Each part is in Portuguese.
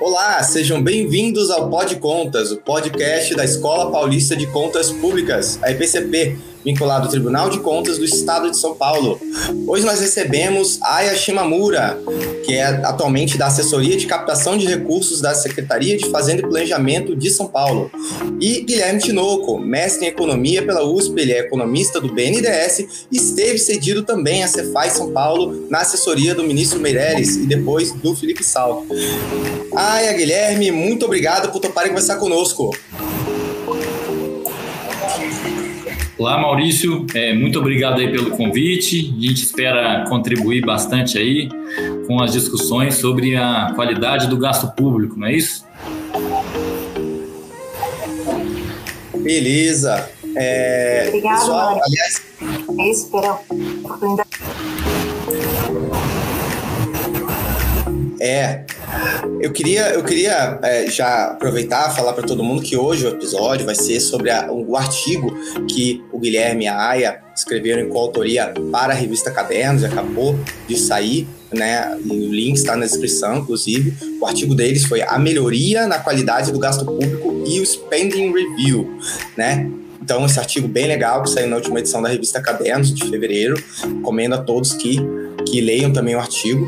Olá, sejam bem-vindos ao Pod Contas, o podcast da Escola Paulista de Contas Públicas, a EPCP, vinculado ao Tribunal de Contas do Estado de São Paulo. Hoje nós recebemos Aya Shimamura, que é atualmente da Assessoria de Captação de Recursos da Secretaria de Fazenda e Planejamento de São Paulo, e Guilherme Tinoco, mestre em Economia pela USP, ele é economista do BNDES e esteve cedido também à Cefaz São Paulo na assessoria do ministro Meireles e depois do Felipe Salto. Aya, Guilherme, muito obrigado por toparem conversar conosco. Olá, Maurício. É, muito obrigado aí pelo convite. A gente espera contribuir bastante aí com as discussões sobre a qualidade do gasto público, não é isso? Beleza. É, Obrigado, pessoal, aliás... É isso, pela oportunidade. É, eu queria, eu queria é, já aproveitar falar para todo mundo que hoje o episódio vai ser sobre a, o artigo que o Guilherme e a Aya escreveram em coautoria para a revista Cadernos, acabou de sair, né? O link está na descrição, inclusive. O artigo deles foi a melhoria na qualidade do gasto público e o spending review, né? Então, esse artigo bem legal que saiu na última edição da revista Cadernos de fevereiro. Recomendo a todos que, que leiam também o artigo.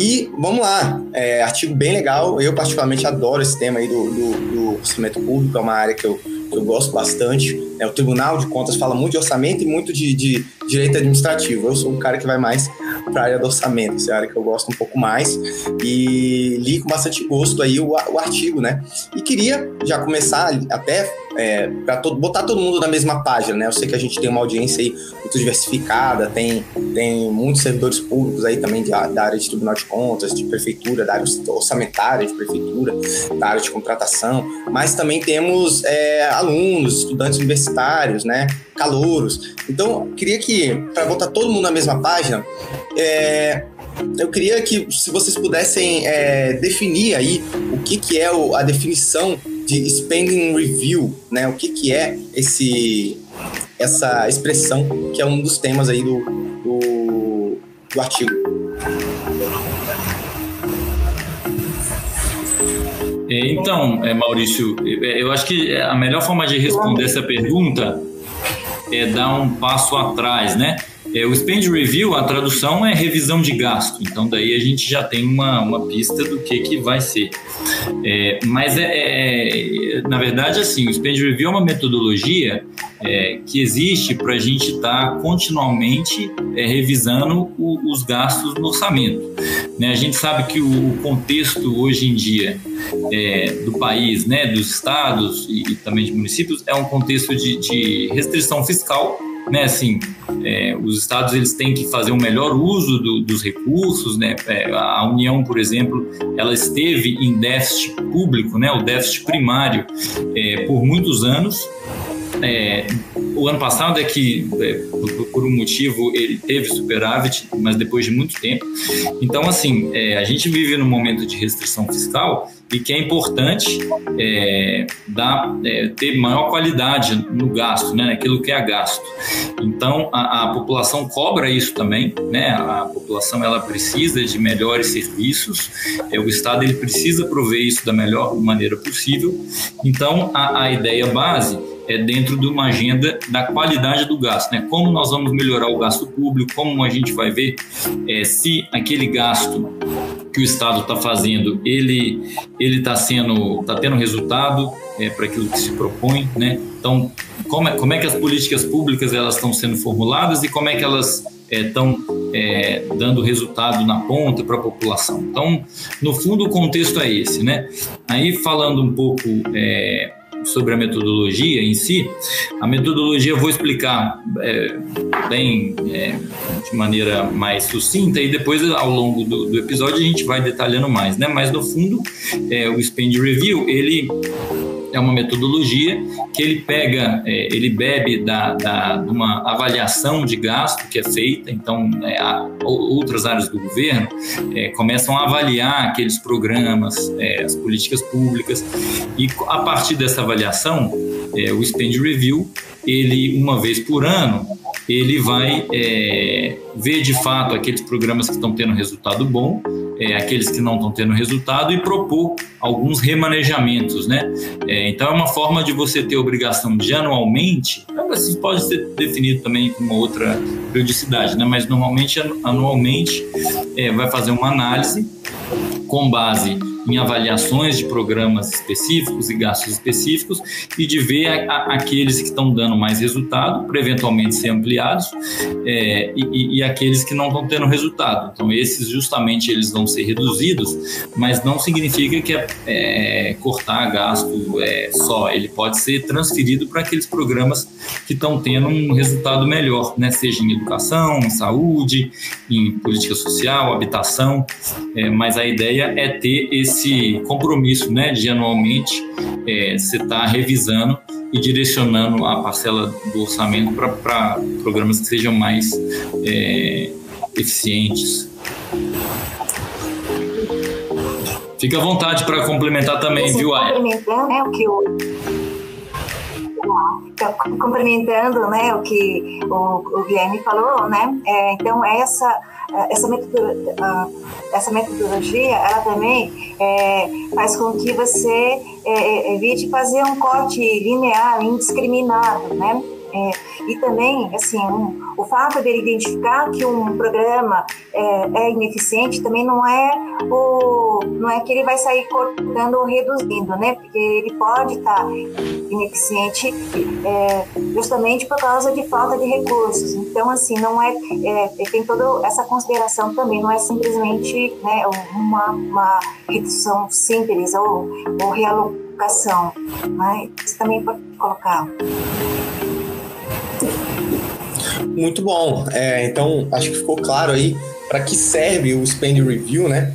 E vamos lá, é, artigo bem legal. Eu, particularmente, adoro esse tema aí do, do, do orçamento público, é uma área que eu, que eu gosto bastante. É, o Tribunal de Contas fala muito de orçamento e muito de, de direito administrativo. Eu sou um cara que vai mais para a área do orçamento, essa é a área que eu gosto um pouco mais. E li com bastante gosto aí o, o artigo, né? E queria já começar até é, para botar todo mundo na mesma página, né? Eu sei que a gente tem uma audiência aí muito diversificada, tem, tem muitos servidores públicos aí também de, da área de Tribunal de Contas, de prefeitura, da área orçamentária de prefeitura, da área de contratação, mas também temos é, alunos, estudantes universitários, né? Calouros. Então, queria que, para botar todo mundo na mesma página, é, eu queria que se vocês pudessem é, definir aí o que, que é o, a definição de spending review, né? O que, que é esse, essa expressão que é um dos temas aí do, do, do artigo. Então, é, Maurício, é, eu acho que a melhor forma de responder essa pergunta é dar um passo atrás, né? É, o Spend Review, a tradução é revisão de gasto, então daí a gente já tem uma, uma pista do que, que vai ser. É, mas é, é, é na verdade assim, o Spend Review é uma metodologia é, que existe para a gente estar tá continuamente é, revisando o, os gastos no orçamento. Né? A gente sabe que o, contexto hoje em dia do país, né, dos estados e, e, também de municípios, é um contexto de, de restrição fiscal né, assim, é, os estados eles têm que fazer um melhor uso do, dos recursos, né, é, a União, por exemplo, ela esteve em déficit público, né, o déficit primário, é, por muitos anos, é, o ano passado é que, é, por, um motivo, ele teve superávit, mas depois de muito tempo. Então, assim, é, a gente vive num momento de restrição fiscal e que é importante é, dar, é, ter maior qualidade no gasto, né, naquilo que é gasto. Então, a, a, população cobra isso também, né, a população ela precisa de melhores serviços, é, o Estado ele precisa prover isso da melhor maneira possível. Então, a, a ideia base é dentro de uma agenda da qualidade do gasto, né? Como nós vamos melhorar o gasto público, como a gente vai ver é, se aquele gasto que o Estado está fazendo, ele ele está sendo, está tendo resultado é, para aquilo que se propõe, né? Então, como é, como é que as políticas públicas elas estão sendo formuladas e como é que elas estão é, é, dando resultado na ponta para a população. Então, no fundo, o contexto é esse, né? Aí, falando um pouco é, sobre a metodologia em si. A metodologia eu vou explicar é, bem é, de maneira mais sucinta e depois ao longo do, do, episódio a gente vai detalhando mais, né? Mas no fundo, é, o Spend Review ele é uma metodologia que ele pega, é, ele bebe da, da, de uma avaliação de gasto que é feita, então é, a, outras áreas do governo é, começam a avaliar aqueles programas, é, as políticas públicas, e a partir dessa avaliação, é, o Spend Review, ele uma vez por ano, ele vai é, ver de fato aqueles programas que estão tendo resultado bom, é, aqueles que não estão tendo resultado e propor alguns remanejamentos, né? É, então é uma forma de você ter obrigação de anualmente, isso pode ser definido também com uma outra periodicidade, né? Mas normalmente anualmente é, vai fazer uma análise com base em avaliações de programas específicos e gastos específicos e de ver a, a, aqueles que estão dando mais resultado para eventualmente ser ampliados é, e, e, aqueles que não estão tendo resultado. Então esses justamente eles vão ser reduzidos, mas não significa que é, é cortar gasto é, só. Ele pode ser transferido para aqueles programas que estão tendo um resultado melhor, né? seja em educação, em saúde, em política social, habitação. É, mas a ideia é ter esse esse compromisso né, de anualmente é, você estar tá revisando e direcionando a parcela do orçamento para programas que sejam mais é, eficientes. Fica à vontade para complementar também, viu, Aya? Complementando né, o que o complementando né, o que o, o Guilherme falou, né? É, então essa essa metodologia, essa metodologia ela também é, faz com que você é, evite fazer um corte linear, indiscriminado, né? É, e também, assim, um, o fato dele identificar que um programa é, é, ineficiente também não é o não é que ele vai sair cortando ou reduzindo, né? Porque ele pode estar ineficiente é, justamente por causa de falta de recursos. Então, assim, não é, é tem toda essa consideração também, não é simplesmente né, uma, uma redução simples ou, ou realocação. Né? Isso também pode colocar. Muito bom. É, então, acho que ficou claro aí para que serve o Spend Review, né?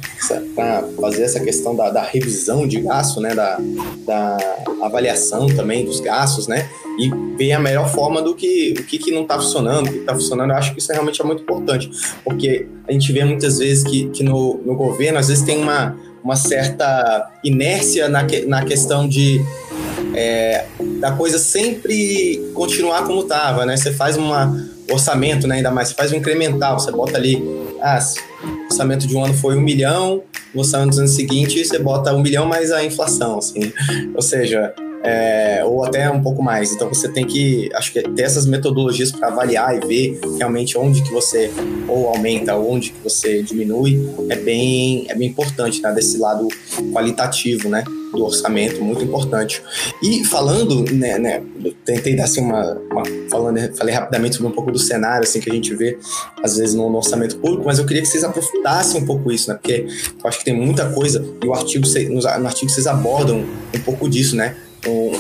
Para fazer essa questão da, da, revisão de gasto, né? Da, da avaliação também dos gastos, né? E ver a melhor forma do que o que, que não está funcionando, o que está funcionando. Eu acho que isso realmente é muito importante, porque a gente vê muitas vezes que, que no, no governo, às vezes tem uma, uma certa inércia na, que, na questão de é, da coisa sempre continuar como estava, né? Você faz uma orçamento, né? Ainda mais, você faz um incremental, você bota ali, ah, o orçamento de um ano foi um milhão, no orçamento do ano seguinte você bota um milhão mais a inflação, assim. Ou seja, é, ou até um pouco mais. Então você tem que, acho que ter essas metodologias para avaliar e ver realmente onde que você ou aumenta, onde que você diminui, é bem, é bem importante, né? Desse lado qualitativo, né? Do orçamento, muito importante. E falando, né, né tentei dar assim uma, uma, falando, falei rapidamente sobre um pouco do cenário assim que a gente vê às vezes no, no, orçamento público, mas eu queria que vocês aprofundassem um pouco isso, né? Porque eu acho que tem muita coisa e o artigo no, no artigo vocês abordam um pouco disso, né?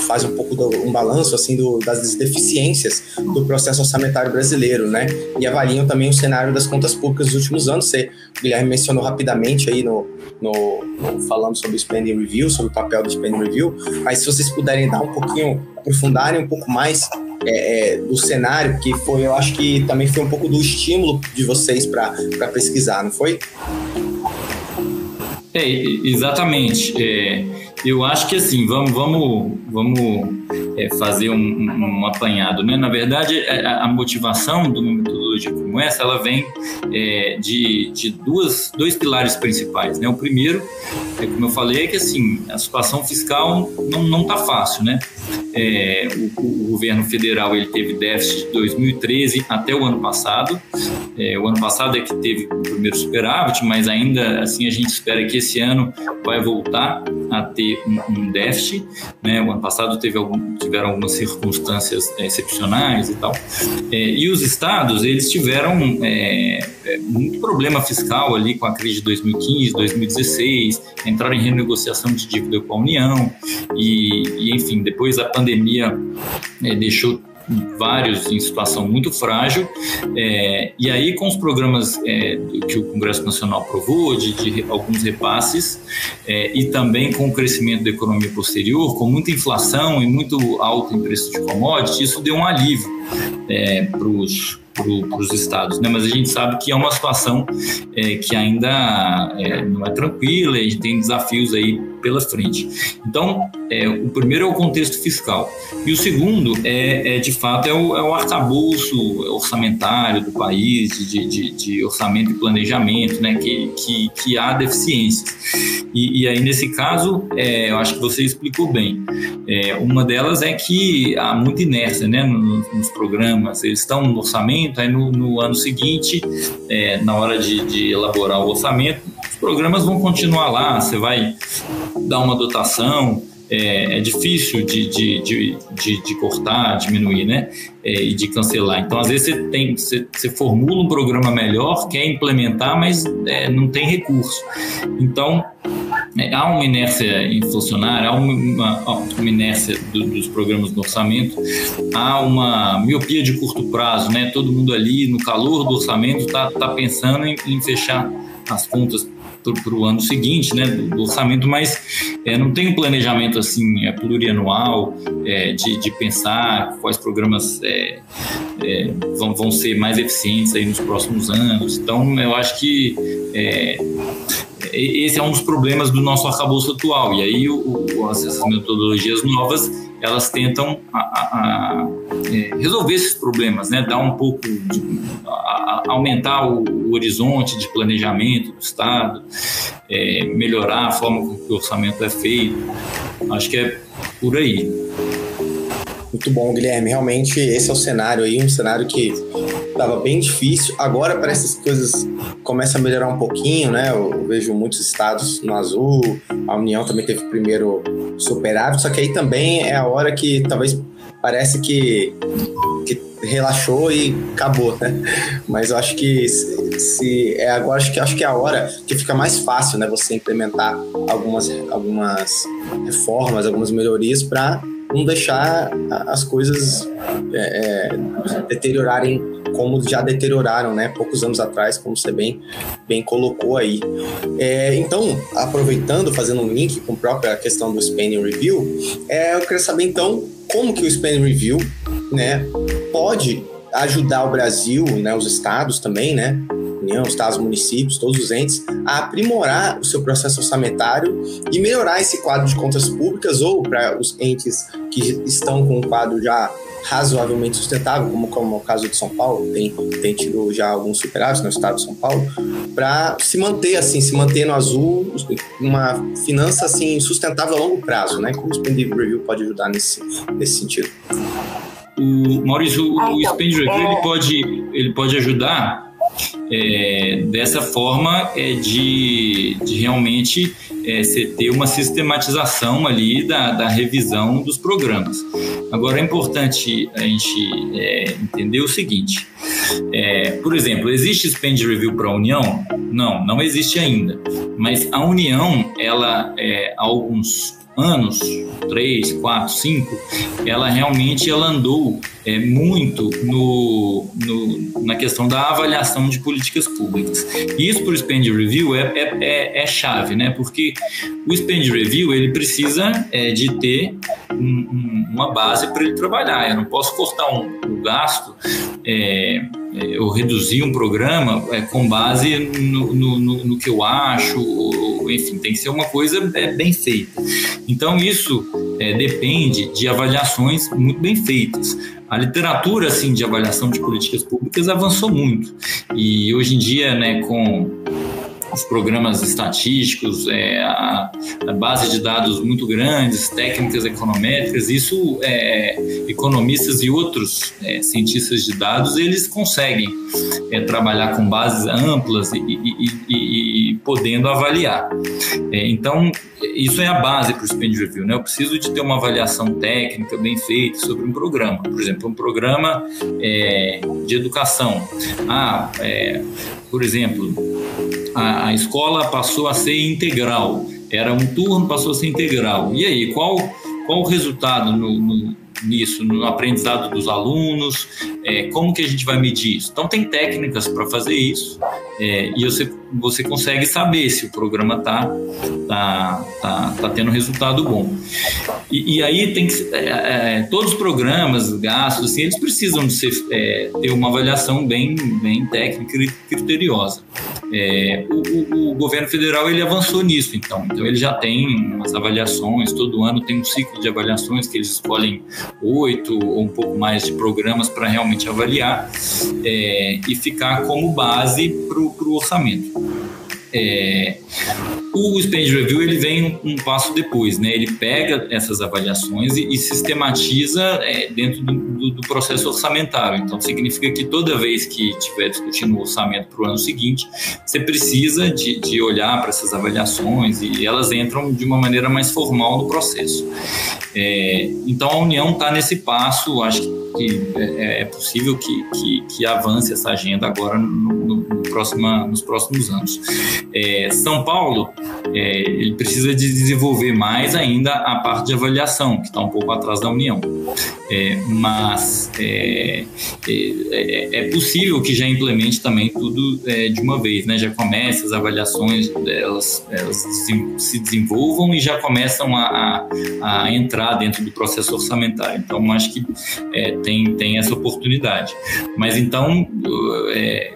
Faz um pouco do, um balanço assim do, das deficiências do processo orçamentário brasileiro, né? E avaliam também o cenário das contas públicas dos últimos anos. Você, o Guilherme mencionou rapidamente aí no, no, no falando sobre o spending review, sobre o papel do spending review, mas se vocês puderem dar um pouquinho, aprofundarem um pouco mais é, é, do cenário, que foi, eu acho que também foi um pouco do estímulo de vocês para pesquisar, não foi? É, exatamente. É, eu acho que assim, vamos, vamos, vamos é, fazer um, um, apanhado. Né? Na verdade, a, é, a motivação de uma metodologia como essa, ela vem é, de, de duas, dois pilares principais. Né? O primeiro, é, como eu falei, é que assim, a situação fiscal não está fácil. Né? É, o, o, governo federal ele teve déficit de 2013 até o ano passado. É, o ano passado é que teve o primeiro superávit, mas ainda assim a gente espera que esse ano vai voltar a ter um, um déficit. Né? O ano passado teve algum, tiveram algumas circunstâncias é, excepcionais e tal. É, e os estados eles tiveram é, é, muito problema fiscal ali com a crise de 2015, 2016, entraram em renegociação de dívida com a União e, e enfim, depois a pandemia é, deixou vários em situação muito frágil, é, e aí com os programas é, que o Congresso Nacional aprovou, de, de alguns repasses, é, e também com o crescimento da economia posterior, com muita inflação e muito alto em preço de commodities, isso deu um alívio é, para os para os estados, né? Mas a gente sabe que é uma situação é, que ainda é, não é tranquila, a gente tem desafios aí pela frente. Então, é, o primeiro é o contexto fiscal e o segundo é, é de fato é o, é o arcabouço orçamentário do país, de, de, de, orçamento e planejamento, né? Que, que, que há deficiências. E, e aí nesse caso, é, eu acho que você explicou bem. É, uma delas é que há muita inércia, né? Nos, nos programas, eles estão no orçamento, aí no, no ano seguinte, é, na hora de, de elaborar o orçamento, os programas vão continuar lá, você vai dar uma dotação, é, é, difícil de, de, de, de, de cortar, diminuir, né? É, e de cancelar. Então, às vezes, você, tem, você, você formula um programa melhor, quer implementar, mas é, não tem recurso. Então, há uma inércia inflacionária, há uma, uma inércia do, dos programas do orçamento, há uma miopia de curto prazo, né? Todo mundo ali, no calor do orçamento, está tá pensando em, em fechar as contas para o ano seguinte, né, do, do orçamento, mas é, não tem um planejamento assim é, plurianual é, de, de pensar quais programas é, é vão, vão ser mais eficientes aí nos próximos anos. Então, eu acho que é, esse é um dos problemas do nosso arcabouço atual. E aí, o, o, essas metodologias novas elas tentam a, a, a, é, resolver esses problemas, né? Dar um pouco, de, aumentar o, o, horizonte de planejamento do Estado, é, melhorar a forma como o orçamento é feito. Acho que é por aí. Muito bom, Guilherme. Realmente esse é o cenário aí, um cenário que estava bem difícil. Agora parece que as coisas começam a melhorar um pouquinho, né? Eu vejo muitos estados no azul, a União também teve o primeiro superávit, só que aí também é a hora que talvez parece que, que relaxou e acabou, né? Mas eu acho que se, se é agora acho que acho que é a hora que fica mais fácil, né? Você implementar algumas algumas reformas, algumas melhorias para não deixar as coisas é, é, deteriorarem como já deterioraram, né? Poucos anos atrás, como você bem, bem colocou aí. É, então, aproveitando, fazendo um link com a própria questão do Spending Review, é, eu queria saber então como que o Spending Review, né, pode ajudar o Brasil, né, os estados também, né, União, estados, municípios, todos os entes, a aprimorar o seu processo orçamentário e melhorar esse quadro de contas públicas ou para os entes que estão com um quadro já razoavelmente sustentável, como, como é o caso de São Paulo, tem, tem tido já alguns superávites no estado de São Paulo, para se manter assim, se manter no azul, uma finança assim sustentável a longo prazo, né? Como o Spend Review pode ajudar nesse, nesse sentido? O Maurício, o, ah, então, Spend Review é... ele pode ele pode ajudar é, dessa forma é de, de realmente é, você ter uma sistematização ali da, da revisão dos programas. Agora é importante a gente é, entender o seguinte: é, por exemplo, existe spend review para a União? Não, não existe ainda. Mas a União, ela é, há alguns anos, três, quatro, cinco, ela realmente ela andou é, muito no, no, na questão da avaliação de políticas públicas. E isso para o Spend Review é, é, é, é, chave, né? Porque o Spend Review ele precisa é, de ter um, um, uma base para ele trabalhar. Eu não posso cortar um, um gasto é, é, ou reduzir um programa com base no, no, no, no que eu acho enfim, tem que ser uma coisa é, bem feita. Então, isso é, depende de avaliações muito bem feitas. A literatura assim, de avaliação de políticas públicas avançou muito. E hoje em dia, né, com os programas estatísticos, é, a, a, base de dados muito grandes, técnicas econométricas, isso é, economistas e outros é, cientistas de dados eles conseguem é, trabalhar com bases amplas e, e, e, e podendo avaliar. É, então isso é a base para o Spend Review, né? Eu preciso de ter uma avaliação técnica bem feita sobre um programa, por exemplo, um programa é, de educação. Ah, por exemplo, a, a escola passou a ser integral. Era um turno, passou a ser integral. E aí, qual, qual o resultado no, no, nisso, no aprendizado dos alunos, é, como que a gente vai medir isso? Então tem técnicas para fazer isso é, e você, você consegue saber se o programa está tá, tá, tá tendo resultado bom. E, e aí tem que é, é, todos os programas, gastos, assim, eles precisam ser, é, ter uma avaliação bem, bem técnica e criteriosa. É, o, o, governo federal ele avançou nisso, então. Então ele já tem umas avaliações, todo ano tem um ciclo de avaliações que eles escolhem oito ou um pouco mais de programas para realmente avaliar é, e ficar como base para o orçamento. É, o Spend Review ele vem um, um, passo depois, né? Ele pega essas avaliações e, e sistematiza é, dentro do, do, do, processo orçamentário. Então significa que toda vez que estiver discutindo o orçamento para o ano seguinte, você precisa de, de olhar para essas avaliações e elas entram de uma maneira mais formal no processo. É, então a União está nesse passo, acho que é, é possível que, que, que, avance essa agenda agora no, no, no próxima, nos próximos anos. É, São Paulo é, ele precisa de desenvolver mais ainda a parte de avaliação, que está um pouco atrás da União. É, mas é, é, possível que já implemente também tudo de uma vez, né? Já comece as avaliações, elas, elas se desenvolvam e já começam a, a, a entrar dentro do processo orçamentário. Então, acho que é, tem, tem essa oportunidade. Mas então,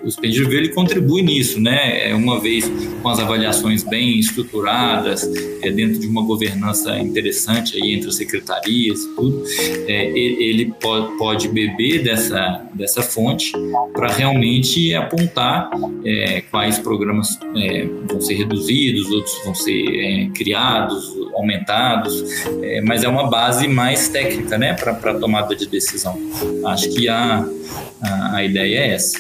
o Spend ele contribui nisso, né? Uma vez com as avaliações bem estruturadas, é, dentro de uma governança interessante aí entre as secretarias e tudo, é, ele pode, pode beber dessa, dessa fonte para realmente apontar é, quais programas é, vão ser reduzidos, outros vão ser é, criados, aumentados, é, mas é uma base mais técnica né, para tomada de decisão. Acho que a, a, a ideia é essa.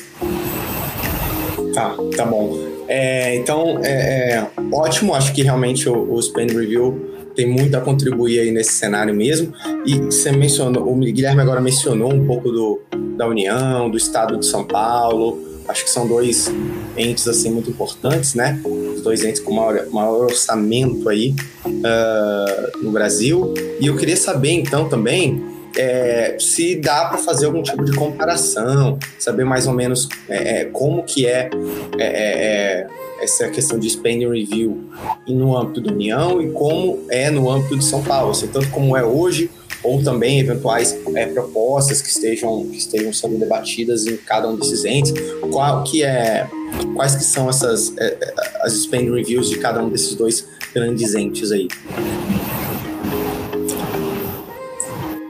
Tá, tá bom. É, então, é, é, ótimo, acho que realmente o, o Spend Review tem muito a contribuir aí nesse cenário mesmo. E você mencionou, o Guilherme agora mencionou um pouco do, da União, do Estado de São Paulo. Acho que são dois entes assim muito importantes, né? Os dois entes com maior, maior orçamento aí uh, no Brasil. E eu queria saber então também é, se dá para fazer algum tipo de comparação, saber mais ou menos é, é como que é, é, é, essa questão de spending review no âmbito da União e como é no âmbito de São Paulo, assim, tanto como é hoje ou também eventuais é, propostas que estejam, que estejam sendo debatidas em cada um desses entes, qual que é, quais que são essas é, as spending reviews de cada um desses dois grandes entes aí.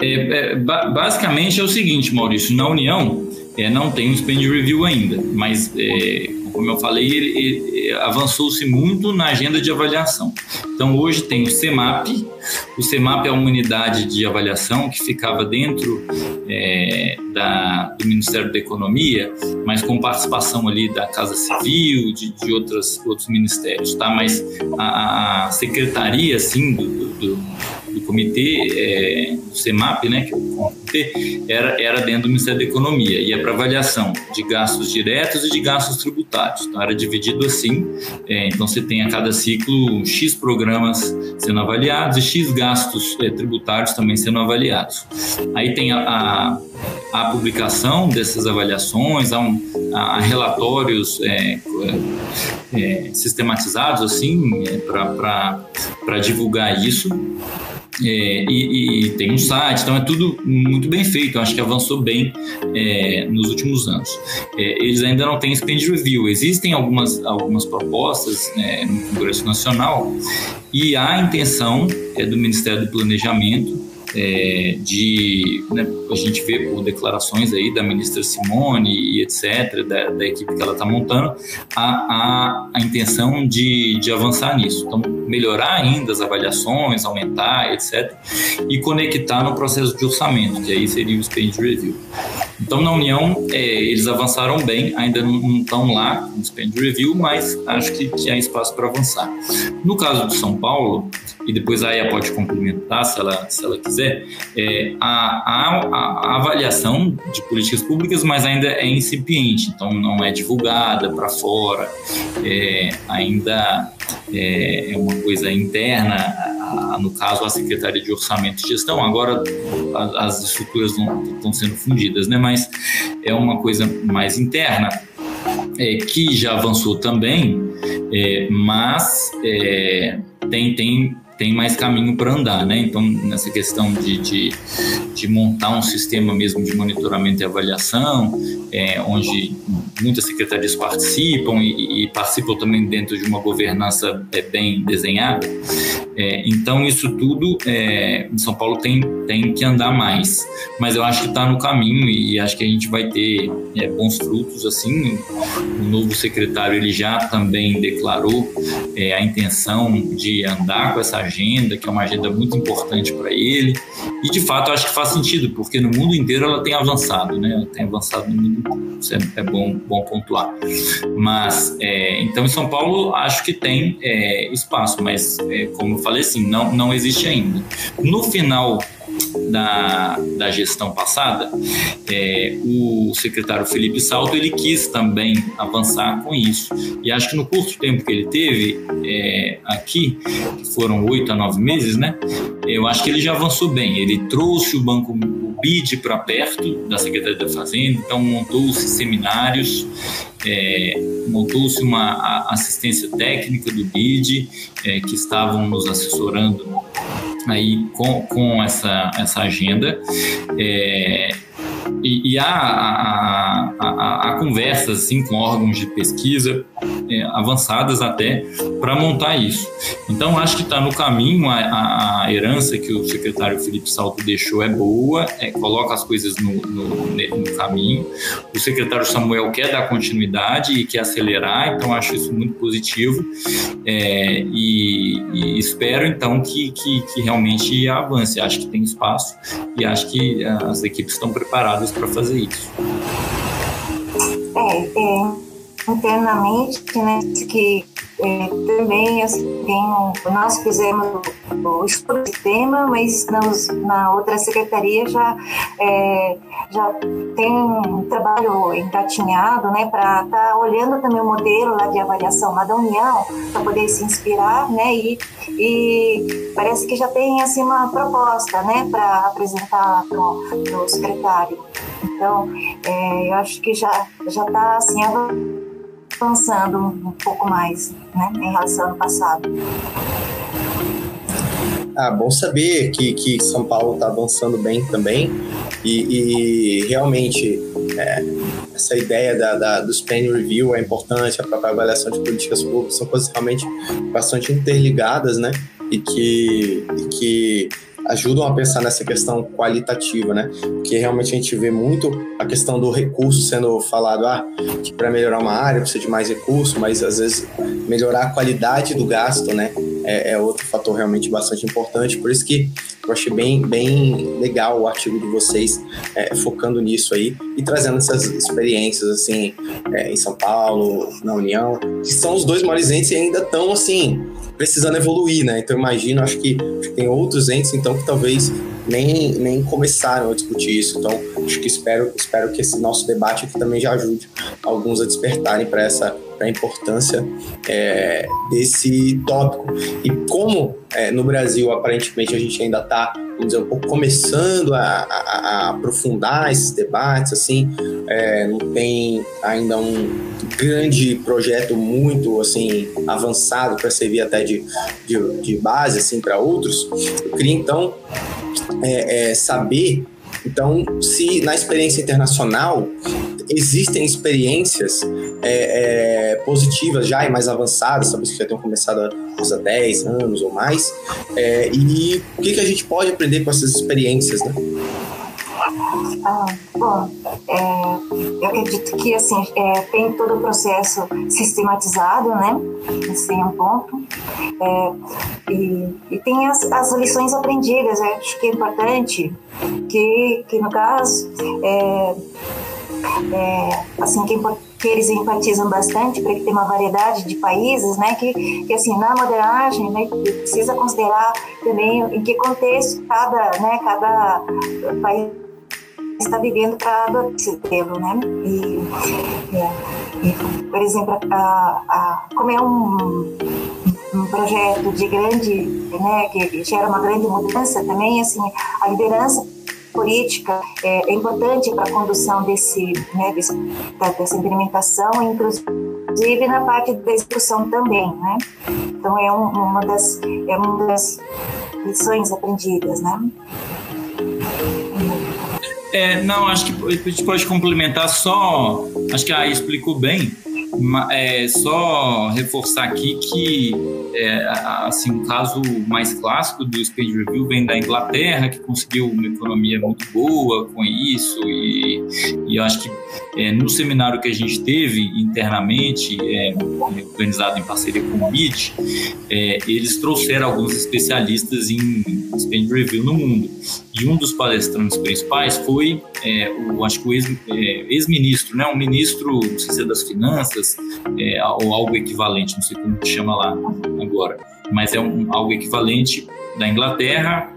É, é, basicamente é o seguinte, Maurício, na União é, não tem um spend review ainda, mas é, como eu falei, ele, ele avançou-se muito na agenda de avaliação. Então hoje tem o CEMAP, o CEMAP é uma unidade de avaliação que ficava dentro é, da, do Ministério da Economia, mas com participação ali da Casa Civil, de, de outras, outros ministérios, tá? Mas a, a secretaria, assim, do do comitê, é, do CEMAP, né, que é o comitê, era, era dentro do Ministério da Economia, e é para avaliação de gastos diretos e de gastos tributários. Então, era dividido assim, é, então você tem a cada ciclo X programas sendo avaliados e X gastos é, tributários também sendo avaliados. Aí tem a, a, a publicação dessas avaliações, há, um, há relatórios é, é, sistematizados assim é, para divulgar isso. É, e, e, tem um site, então é tudo muito bem feito. Eu acho que avançou bem é, nos últimos anos. É, eles ainda não têm spend review. Existem algumas, algumas propostas né, no Congresso Nacional e há a intenção é, do Ministério do Planejamento é, de né, a gente vê por declarações aí da ministra Simone e etc da, da equipe que ela está montando a, a, a, intenção de, de avançar nisso. Então melhorar ainda as avaliações aumentar etc e conectar no processo de orçamento que aí seria o spend review. Então na União é, eles avançaram bem ainda não estão lá no spend review mas acho que, que há espaço para avançar. No caso do São Paulo e depois a AIA pode complementar se ela, se ela quiser, é, a, a, a, avaliação de políticas públicas, mas ainda é incipiente, então não é divulgada para fora, é, ainda é, é, uma coisa interna a, no caso, a Secretaria de Orçamento e Gestão. Agora as estruturas estão sendo fundidas, né? mas é uma coisa mais interna. É, que já avançou também, é, mas é, tem, tem tem mais caminho para andar, né? Então, nessa questão de, de, de, montar um sistema mesmo de monitoramento e avaliação, é, onde muitas secretarias participam e, e, participam também dentro de uma governança é, bem desenhada. É, então, isso tudo é, São Paulo tem, tem que andar mais. Mas eu acho que está no caminho e acho que a gente vai ter é, bons frutos. Assim, o novo secretário ele já também declarou é, a intenção de andar com essa agenda, que é uma agenda muito importante para ele. E de fato, acho que faz sentido, porque no mundo inteiro ela tem avançado, né? Ela tem avançado no mundo, isso é, é bom, bom pontuar. Mas, é, então, em São Paulo, acho que tem é, espaço, mas, é, como eu falei assim, não, não existe ainda. No final da, da gestão passada, é, o secretário Felipe Salto ele quis também avançar com isso. E acho que no curto tempo que ele teve é, aqui, foram oito a nove meses, né? Eu acho que ele já avançou bem. Ele trouxe o banco o BID para perto da Secretaria da Fazenda, então montou-se seminários, é, montou-se uma assistência técnica do BID, é, que estavam nos assessorando aí com, com essa, essa agenda. É, e, e há, há, há, há, conversas assim, com órgãos de pesquisa é, avançadas até para montar isso. Então, acho que está no caminho, a, a, herança que o secretário Felipe Salto deixou é boa, é, coloca as coisas no, no, no, caminho. O secretário Samuel quer dar continuidade e quer acelerar, então acho isso muito positivo é, e, e, espero então que, que, que realmente avance. Acho que tem espaço e acho que as equipes estão preparadas para fazer isso? É, é internamente, né, que é, também assim, nós fizemos o estudo de tema, mas nos, na outra secretaria já, é, já tem um trabalho engatinhado né, para estar tá olhando também o modelo lá de avaliação lá da União, para poder se inspirar, né, e, e parece que já tem assim, uma proposta né, para apresentar para o secretário. Então, é, eu acho que já está assim, avançando um pouco mais né, em relação ao passado. Ah, bom saber que, que São Paulo está avançando bem também e, e realmente é, essa ideia da, da, do Span Review é importante, a própria avaliação de políticas públicas são coisas realmente bastante interligadas, né? E que, e que ajudam a pensar nessa questão qualitativa, né? Porque realmente a gente vê muito a questão do recurso sendo falado, ah, que para melhorar uma área precisa de mais recurso, mas às vezes melhorar a qualidade do gasto, né? É, é outro fator realmente bastante importante. Por isso que eu achei bem, bem legal o artigo de vocês é, focando nisso aí e trazendo essas experiências assim é, em São Paulo, na União, que são os dois maiores entes e ainda estão assim precisando evoluir, né? Então imagino, acho que tem outros entes então que talvez nem, nem começaram a discutir isso. Então acho que espero, espero que esse nosso debate aqui também já ajude alguns a despertarem para essa pra importância é, desse tópico. E como é, no Brasil aparentemente a gente ainda está vamos dizer, um pouco começando a, a, a aprofundar esses debates, assim, é, não tem ainda um grande projeto muito, assim, avançado para servir até de, de, de base, assim, para outros. Eu queria, então, é, é, saber, então, se na experiência internacional existem experiências é, é, positivas já e mais avançadas, talvez que já tenham começado há 10 anos ou mais, é, e o que, que a gente pode aprender com essas experiências, né? Ah, bom, é, eu acredito que assim é, tem todo o processo sistematizado, né? Esse é um ponto. É, e, e, tem as, as lições aprendidas. Eu acho que é importante que, que no caso é, é, assim que, que, eles empatizam bastante para que tenha uma variedade de países, né? Que, que assim na modelagem, né, precisa considerar também em que contexto cada, né, cada país está vivendo para modelo, né? E, é, por exemplo, a, a, como é um um projeto de grande, né, que gera uma grande mudança também, assim, a liderança política é, é importante para a condução desse, né, desse, dessa implementação, inclusive na parte da execução também, né? Então é um, uma das é uma das lições aprendidas, né? É, não, acho que a gente pode complementar só. Acho que a explicou bem é, só reforçar aqui que é, assim, um caso mais clássico do Speed Review vem da Inglaterra, que conseguiu uma economia muito boa com isso, e, e acho que é, no seminário que a gente teve internamente, é, organizado em parceria com o BID, é, eles trouxeram alguns especialistas em Speed Review no mundo. E um dos palestrantes principais foi é, o, acho que o é, ex-ministro, né, um ministro, não sei se é das finanças, é, ou algo equivalente, não sei como que chama lá agora, mas é um, algo equivalente da Inglaterra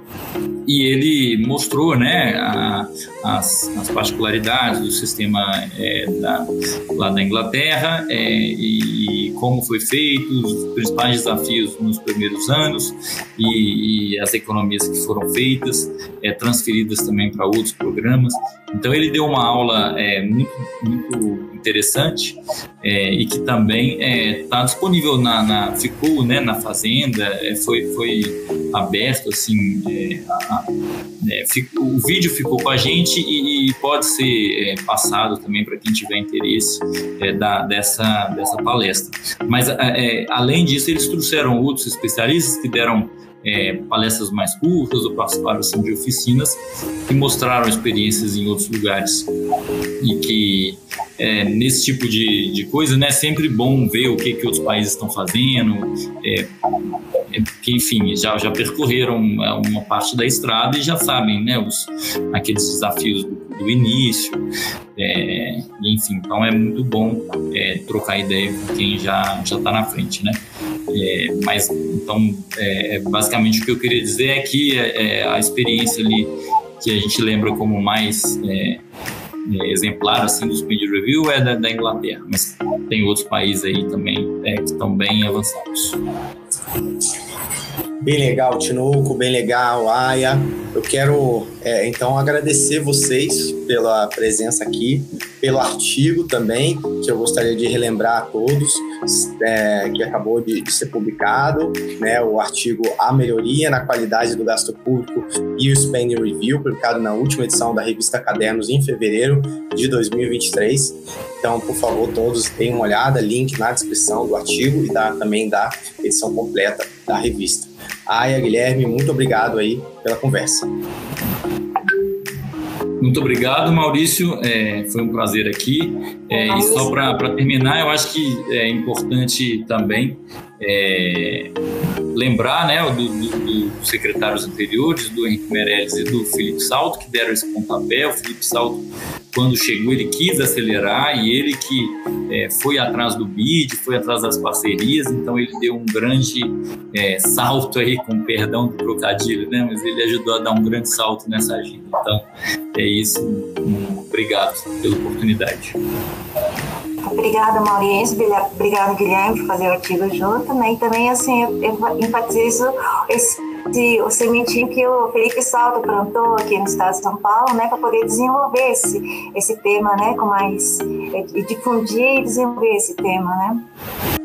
e ele mostrou né, a, as, as, particularidades do sistema é, da, lá da Inglaterra é, e, e, como foi feito, os principais desafios nos primeiros anos e, e as economias que foram feitas, é, transferidas também para outros programas. Então ele deu uma aula é, muito, muito interessante é, e que também está é, disponível na, na, ficou né, na fazenda, foi, foi aberto assim a, é, fico, o vídeo ficou com a gente e, e pode ser é, passado também para quem tiver interesse é, da, dessa, dessa palestra. Mas, é, é, além disso, eles trouxeram outros especialistas que deram é, palestras mais curtas ou participaram assim, de oficinas que mostraram experiências em outros lugares e que é, nesse tipo de, de coisa né, é sempre bom ver o que, que outros países estão fazendo é, que enfim já, já percorreram uma parte da estrada e já sabem né, os, aqueles desafios do, do início é, enfim então é muito bom é, trocar ideia com quem já já está na frente né é, mas então é, é, basicamente o que eu queria dizer é que é, a experiência ali que a gente lembra como mais exemplar assim do speed review é da, da, Inglaterra, mas tem outros países aí também é, que estão bem avançados. Bem legal, Tinoco, bem legal, Aya. Eu quero é, então agradecer vocês pela presença aqui, pelo artigo também, que eu gostaria de relembrar a todos, é, que acabou de, de, ser publicado, né, o artigo A Melhoria na Qualidade do Gasto Público e o Spending Review, publicado na última edição da revista Cadernos em fevereiro de 2023. Então, por favor, todos deem uma olhada, link na descrição do artigo e da, também da edição completa da revista. Aya, Guilherme, muito obrigado aí pela conversa. Muito obrigado, Maurício. É, foi um prazer aqui. É, e só para terminar, eu acho que é importante também é, lembrar né, dos do, do secretários anteriores, do Henrique Meirelles e do Felipe Salto, que deram esse pontapé. O Felipe Salto, quando chegou, ele quis acelerar e ele que é, foi atrás do BID, foi atrás das parcerias, então ele deu um grande é, salto aí, com perdão do trocadilho, né, mas ele ajudou a dar um grande salto nessa agenda. Então, é isso. Obrigado pela oportunidade. Obrigada, Maurício. Obrigada, Guilherme, por fazer o artigo junto. Né? E também, assim, eu enfatizo esse o sementinho que o Felipe Salto plantou aqui no estado de São Paulo, né, para poder desenvolver esse, esse tema, né, com mais, e difundir e desenvolver esse tema, né.